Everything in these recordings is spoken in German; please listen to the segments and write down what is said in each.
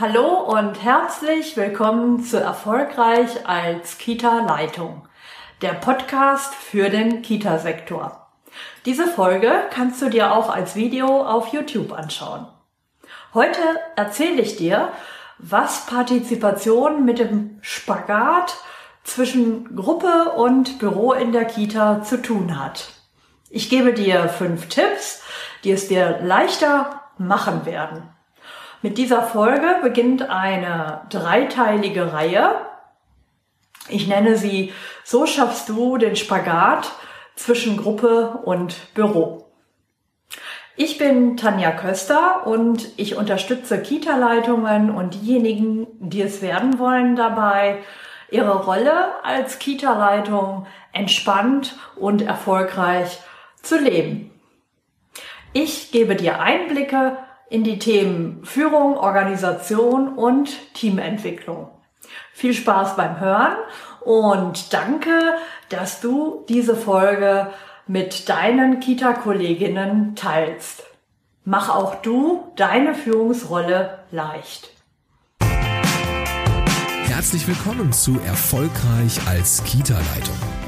Hallo und herzlich willkommen zu Erfolgreich als Kita-Leitung, der Podcast für den Kita-Sektor. Diese Folge kannst du dir auch als Video auf YouTube anschauen. Heute erzähle ich dir, was Partizipation mit dem Spagat zwischen Gruppe und Büro in der Kita zu tun hat. Ich gebe dir fünf Tipps, die es dir leichter machen werden. Mit dieser Folge beginnt eine dreiteilige Reihe. Ich nenne sie So schaffst du den Spagat zwischen Gruppe und Büro. Ich bin Tanja Köster und ich unterstütze Kita-Leitungen und diejenigen, die es werden wollen, dabei, ihre Rolle als Kita-Leitung entspannt und erfolgreich zu leben. Ich gebe dir Einblicke in die Themen Führung, Organisation und Teamentwicklung. Viel Spaß beim Hören und danke, dass du diese Folge mit deinen Kita-Kolleginnen teilst. Mach auch du deine Führungsrolle leicht. Herzlich willkommen zu Erfolgreich als Kita-Leitung.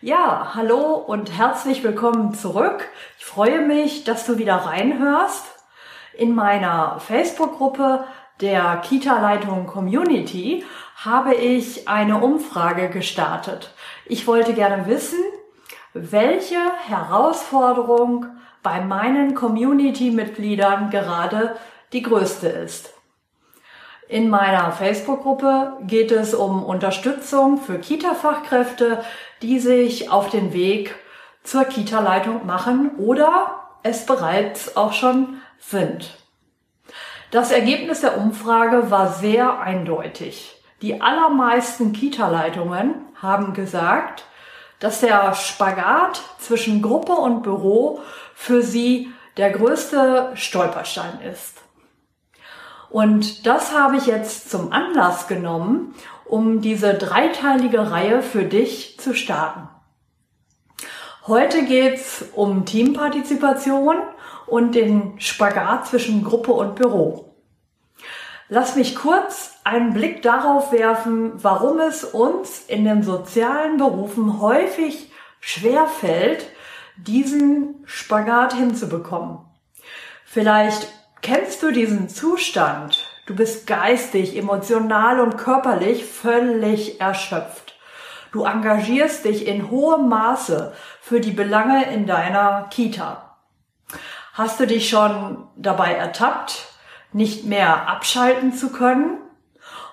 Ja, hallo und herzlich willkommen zurück. Ich freue mich, dass du wieder reinhörst. In meiner Facebook-Gruppe der Kita-Leitung Community habe ich eine Umfrage gestartet. Ich wollte gerne wissen, welche Herausforderung bei meinen Community-Mitgliedern gerade die größte ist. In meiner Facebook-Gruppe geht es um Unterstützung für Kita-Fachkräfte, die sich auf den Weg zur Kita-Leitung machen oder es bereits auch schon sind. Das Ergebnis der Umfrage war sehr eindeutig. Die allermeisten Kita-Leitungen haben gesagt, dass der Spagat zwischen Gruppe und Büro für sie der größte Stolperstein ist. Und das habe ich jetzt zum Anlass genommen, um diese dreiteilige Reihe für dich zu starten. Heute geht's um Teampartizipation und den Spagat zwischen Gruppe und Büro. Lass mich kurz einen Blick darauf werfen, warum es uns in den sozialen Berufen häufig schwer fällt, diesen Spagat hinzubekommen. Vielleicht Kennst du diesen Zustand? Du bist geistig, emotional und körperlich völlig erschöpft. Du engagierst dich in hohem Maße für die Belange in deiner Kita. Hast du dich schon dabei ertappt, nicht mehr abschalten zu können?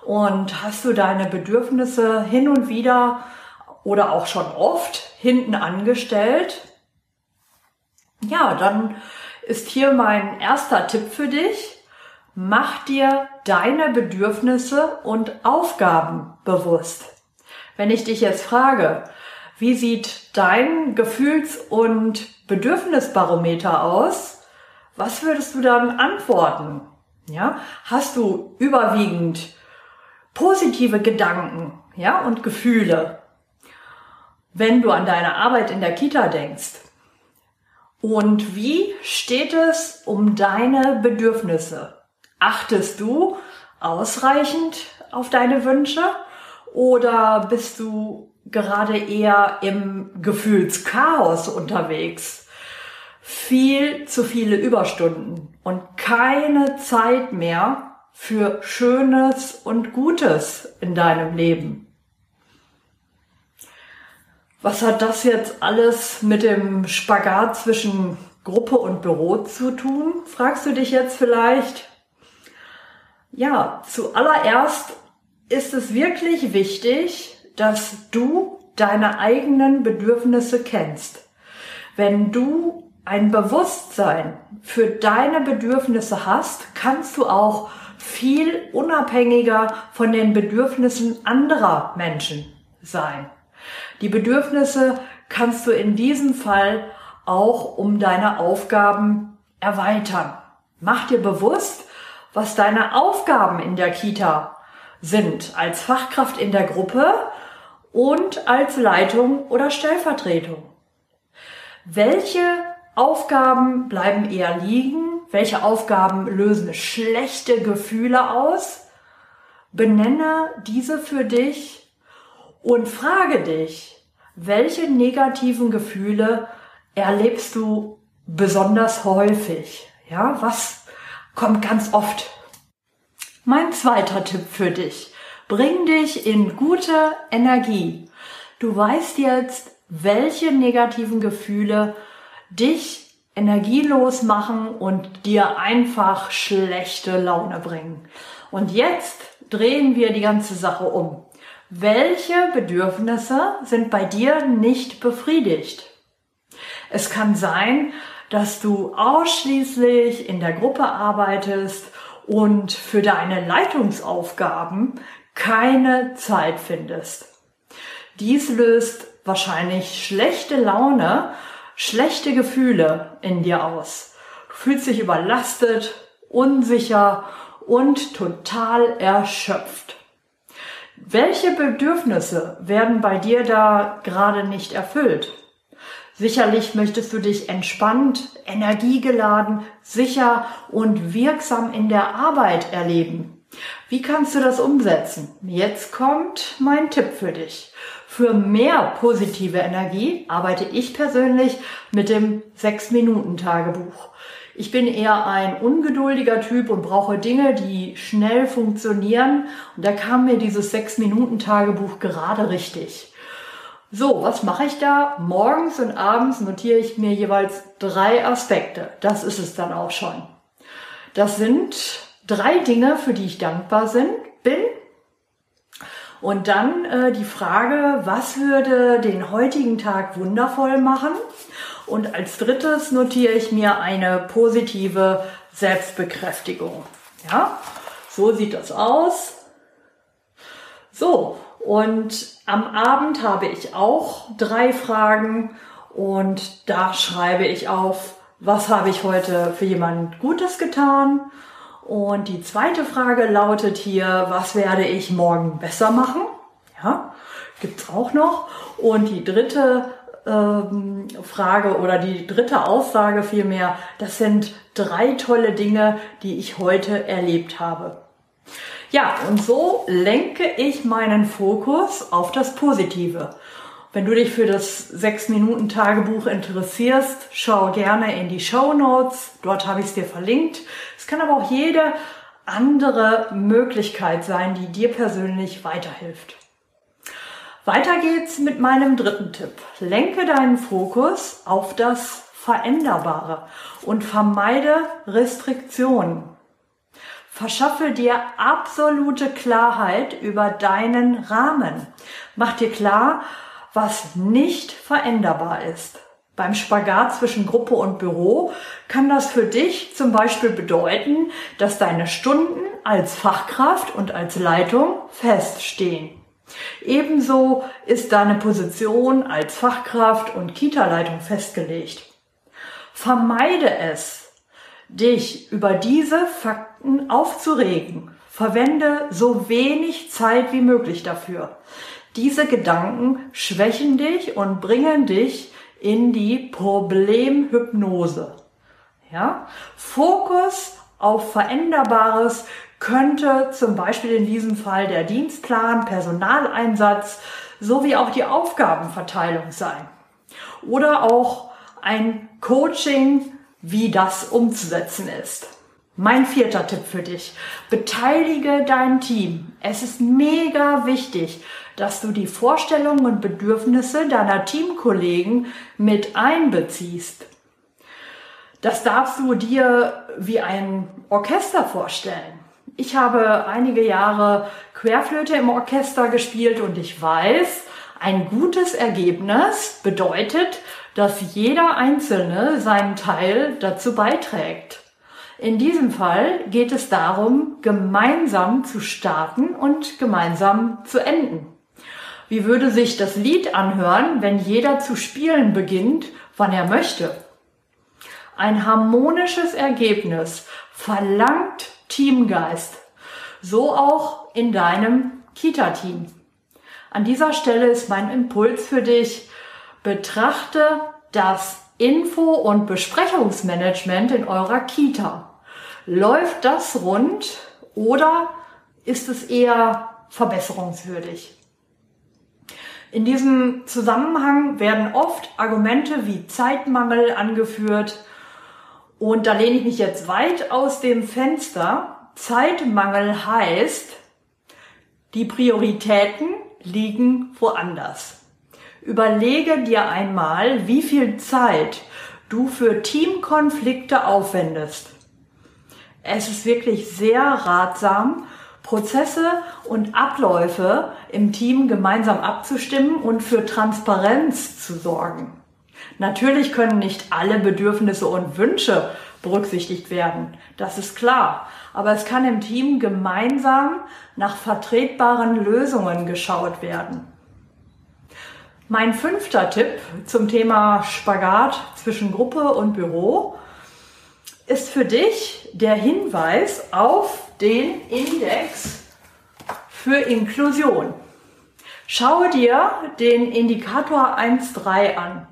Und hast du deine Bedürfnisse hin und wieder oder auch schon oft hinten angestellt? Ja, dann ist hier mein erster Tipp für dich. Mach dir deine Bedürfnisse und Aufgaben bewusst. Wenn ich dich jetzt frage, wie sieht dein Gefühls- und Bedürfnisbarometer aus? Was würdest du dann antworten? Ja, hast du überwiegend positive Gedanken, ja, und Gefühle? Wenn du an deine Arbeit in der Kita denkst, und wie steht es um deine Bedürfnisse? Achtest du ausreichend auf deine Wünsche oder bist du gerade eher im Gefühlschaos unterwegs? Viel zu viele Überstunden und keine Zeit mehr für Schönes und Gutes in deinem Leben. Was hat das jetzt alles mit dem Spagat zwischen Gruppe und Büro zu tun? Fragst du dich jetzt vielleicht? Ja, zuallererst ist es wirklich wichtig, dass du deine eigenen Bedürfnisse kennst. Wenn du ein Bewusstsein für deine Bedürfnisse hast, kannst du auch viel unabhängiger von den Bedürfnissen anderer Menschen sein. Die Bedürfnisse kannst du in diesem Fall auch um deine Aufgaben erweitern. Mach dir bewusst, was deine Aufgaben in der Kita sind, als Fachkraft in der Gruppe und als Leitung oder Stellvertretung. Welche Aufgaben bleiben eher liegen? Welche Aufgaben lösen schlechte Gefühle aus? Benenne diese für dich und frage dich, welche negativen Gefühle erlebst du besonders häufig? Ja, was kommt ganz oft? Mein zweiter Tipp für dich. Bring dich in gute Energie. Du weißt jetzt, welche negativen Gefühle dich energielos machen und dir einfach schlechte Laune bringen. Und jetzt drehen wir die ganze Sache um. Welche Bedürfnisse sind bei dir nicht befriedigt? Es kann sein, dass du ausschließlich in der Gruppe arbeitest und für deine Leitungsaufgaben keine Zeit findest. Dies löst wahrscheinlich schlechte Laune, schlechte Gefühle in dir aus. Du fühlst dich überlastet, unsicher und total erschöpft. Welche Bedürfnisse werden bei dir da gerade nicht erfüllt? Sicherlich möchtest du dich entspannt, energiegeladen, sicher und wirksam in der Arbeit erleben. Wie kannst du das umsetzen? Jetzt kommt mein Tipp für dich. Für mehr positive Energie arbeite ich persönlich mit dem 6-Minuten-Tagebuch. Ich bin eher ein ungeduldiger Typ und brauche Dinge, die schnell funktionieren. Und da kam mir dieses 6-Minuten-Tagebuch gerade richtig. So, was mache ich da? Morgens und abends notiere ich mir jeweils drei Aspekte. Das ist es dann auch schon. Das sind drei Dinge, für die ich dankbar bin. Und dann äh, die Frage, was würde den heutigen Tag wundervoll machen? Und als drittes notiere ich mir eine positive Selbstbekräftigung. Ja, so sieht das aus. So, und am Abend habe ich auch drei Fragen und da schreibe ich auf, was habe ich heute für jemand Gutes getan? Und die zweite Frage lautet hier, was werde ich morgen besser machen? Ja, gibt's auch noch. Und die dritte ähm, Frage oder die dritte Aussage vielmehr, das sind drei tolle Dinge, die ich heute erlebt habe. Ja, und so lenke ich meinen Fokus auf das Positive. Wenn du dich für das 6-Minuten-Tagebuch interessierst, schau gerne in die Show Notes. Dort habe ich es dir verlinkt. Es kann aber auch jede andere Möglichkeit sein, die dir persönlich weiterhilft. Weiter geht's mit meinem dritten Tipp. Lenke deinen Fokus auf das Veränderbare und vermeide Restriktionen. Verschaffe dir absolute Klarheit über deinen Rahmen. Mach dir klar, was nicht veränderbar ist. Beim Spagat zwischen Gruppe und Büro kann das für dich zum Beispiel bedeuten, dass deine Stunden als Fachkraft und als Leitung feststehen. Ebenso ist deine Position als Fachkraft und Kita-Leitung festgelegt. Vermeide es, dich über diese Fakten aufzuregen. Verwende so wenig Zeit wie möglich dafür. Diese Gedanken schwächen dich und bringen dich in die Problemhypnose. Ja? Fokus auf Veränderbares könnte zum Beispiel in diesem Fall der Dienstplan, Personaleinsatz sowie auch die Aufgabenverteilung sein. Oder auch ein Coaching wie das umzusetzen ist. Mein vierter Tipp für dich. Beteilige dein Team. Es ist mega wichtig, dass du die Vorstellungen und Bedürfnisse deiner Teamkollegen mit einbeziehst. Das darfst du dir wie ein Orchester vorstellen. Ich habe einige Jahre Querflöte im Orchester gespielt und ich weiß, ein gutes Ergebnis bedeutet, dass jeder Einzelne seinen Teil dazu beiträgt. In diesem Fall geht es darum, gemeinsam zu starten und gemeinsam zu enden. Wie würde sich das Lied anhören, wenn jeder zu spielen beginnt, wann er möchte? Ein harmonisches Ergebnis verlangt Teamgeist. So auch in deinem Kita-Team. An dieser Stelle ist mein Impuls für dich. Betrachte das Info- und Besprechungsmanagement in eurer Kita. Läuft das rund oder ist es eher verbesserungswürdig? In diesem Zusammenhang werden oft Argumente wie Zeitmangel angeführt und da lehne ich mich jetzt weit aus dem Fenster. Zeitmangel heißt, die Prioritäten liegen woanders. Überlege dir einmal, wie viel Zeit du für Teamkonflikte aufwendest. Es ist wirklich sehr ratsam, Prozesse und Abläufe im Team gemeinsam abzustimmen und für Transparenz zu sorgen. Natürlich können nicht alle Bedürfnisse und Wünsche berücksichtigt werden, das ist klar. Aber es kann im Team gemeinsam nach vertretbaren Lösungen geschaut werden. Mein fünfter Tipp zum Thema Spagat zwischen Gruppe und Büro ist für dich der Hinweis auf den Index für Inklusion. Schaue dir den Indikator 1.3 an.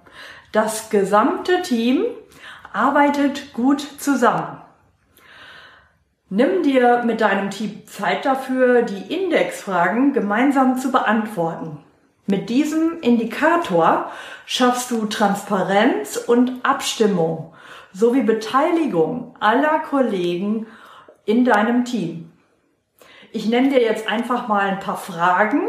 Das gesamte Team arbeitet gut zusammen. Nimm dir mit deinem Team Zeit dafür, die Indexfragen gemeinsam zu beantworten. Mit diesem Indikator schaffst du Transparenz und Abstimmung sowie Beteiligung aller Kollegen in deinem Team. Ich nenne dir jetzt einfach mal ein paar Fragen,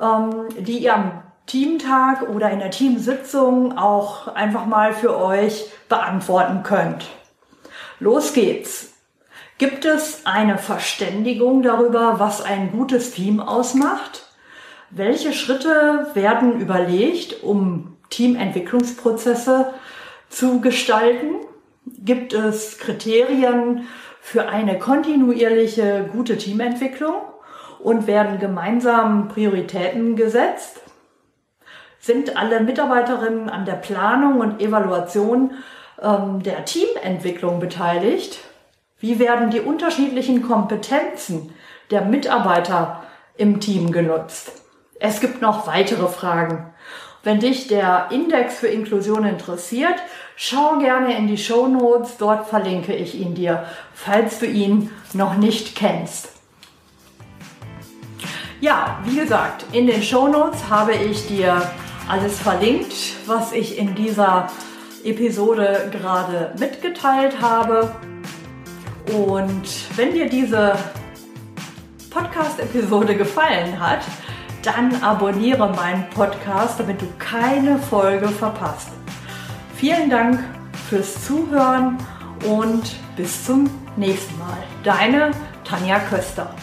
ähm, die ihr am Teamtag oder in der Teamsitzung auch einfach mal für euch beantworten könnt. Los geht's. Gibt es eine Verständigung darüber, was ein gutes Team ausmacht? Welche Schritte werden überlegt, um Teamentwicklungsprozesse zu gestalten? Gibt es Kriterien für eine kontinuierliche gute Teamentwicklung und werden gemeinsam Prioritäten gesetzt? Sind alle Mitarbeiterinnen an der Planung und Evaluation ähm, der Teamentwicklung beteiligt? Wie werden die unterschiedlichen Kompetenzen der Mitarbeiter im Team genutzt? Es gibt noch weitere Fragen. Wenn dich der Index für Inklusion interessiert, schau gerne in die Show Notes. Dort verlinke ich ihn dir, falls du ihn noch nicht kennst. Ja, wie gesagt, in den Show Notes habe ich dir alles verlinkt, was ich in dieser Episode gerade mitgeteilt habe. Und wenn dir diese Podcast-Episode gefallen hat, dann abonniere meinen Podcast, damit du keine Folge verpasst. Vielen Dank fürs Zuhören und bis zum nächsten Mal. Deine Tanja Köster.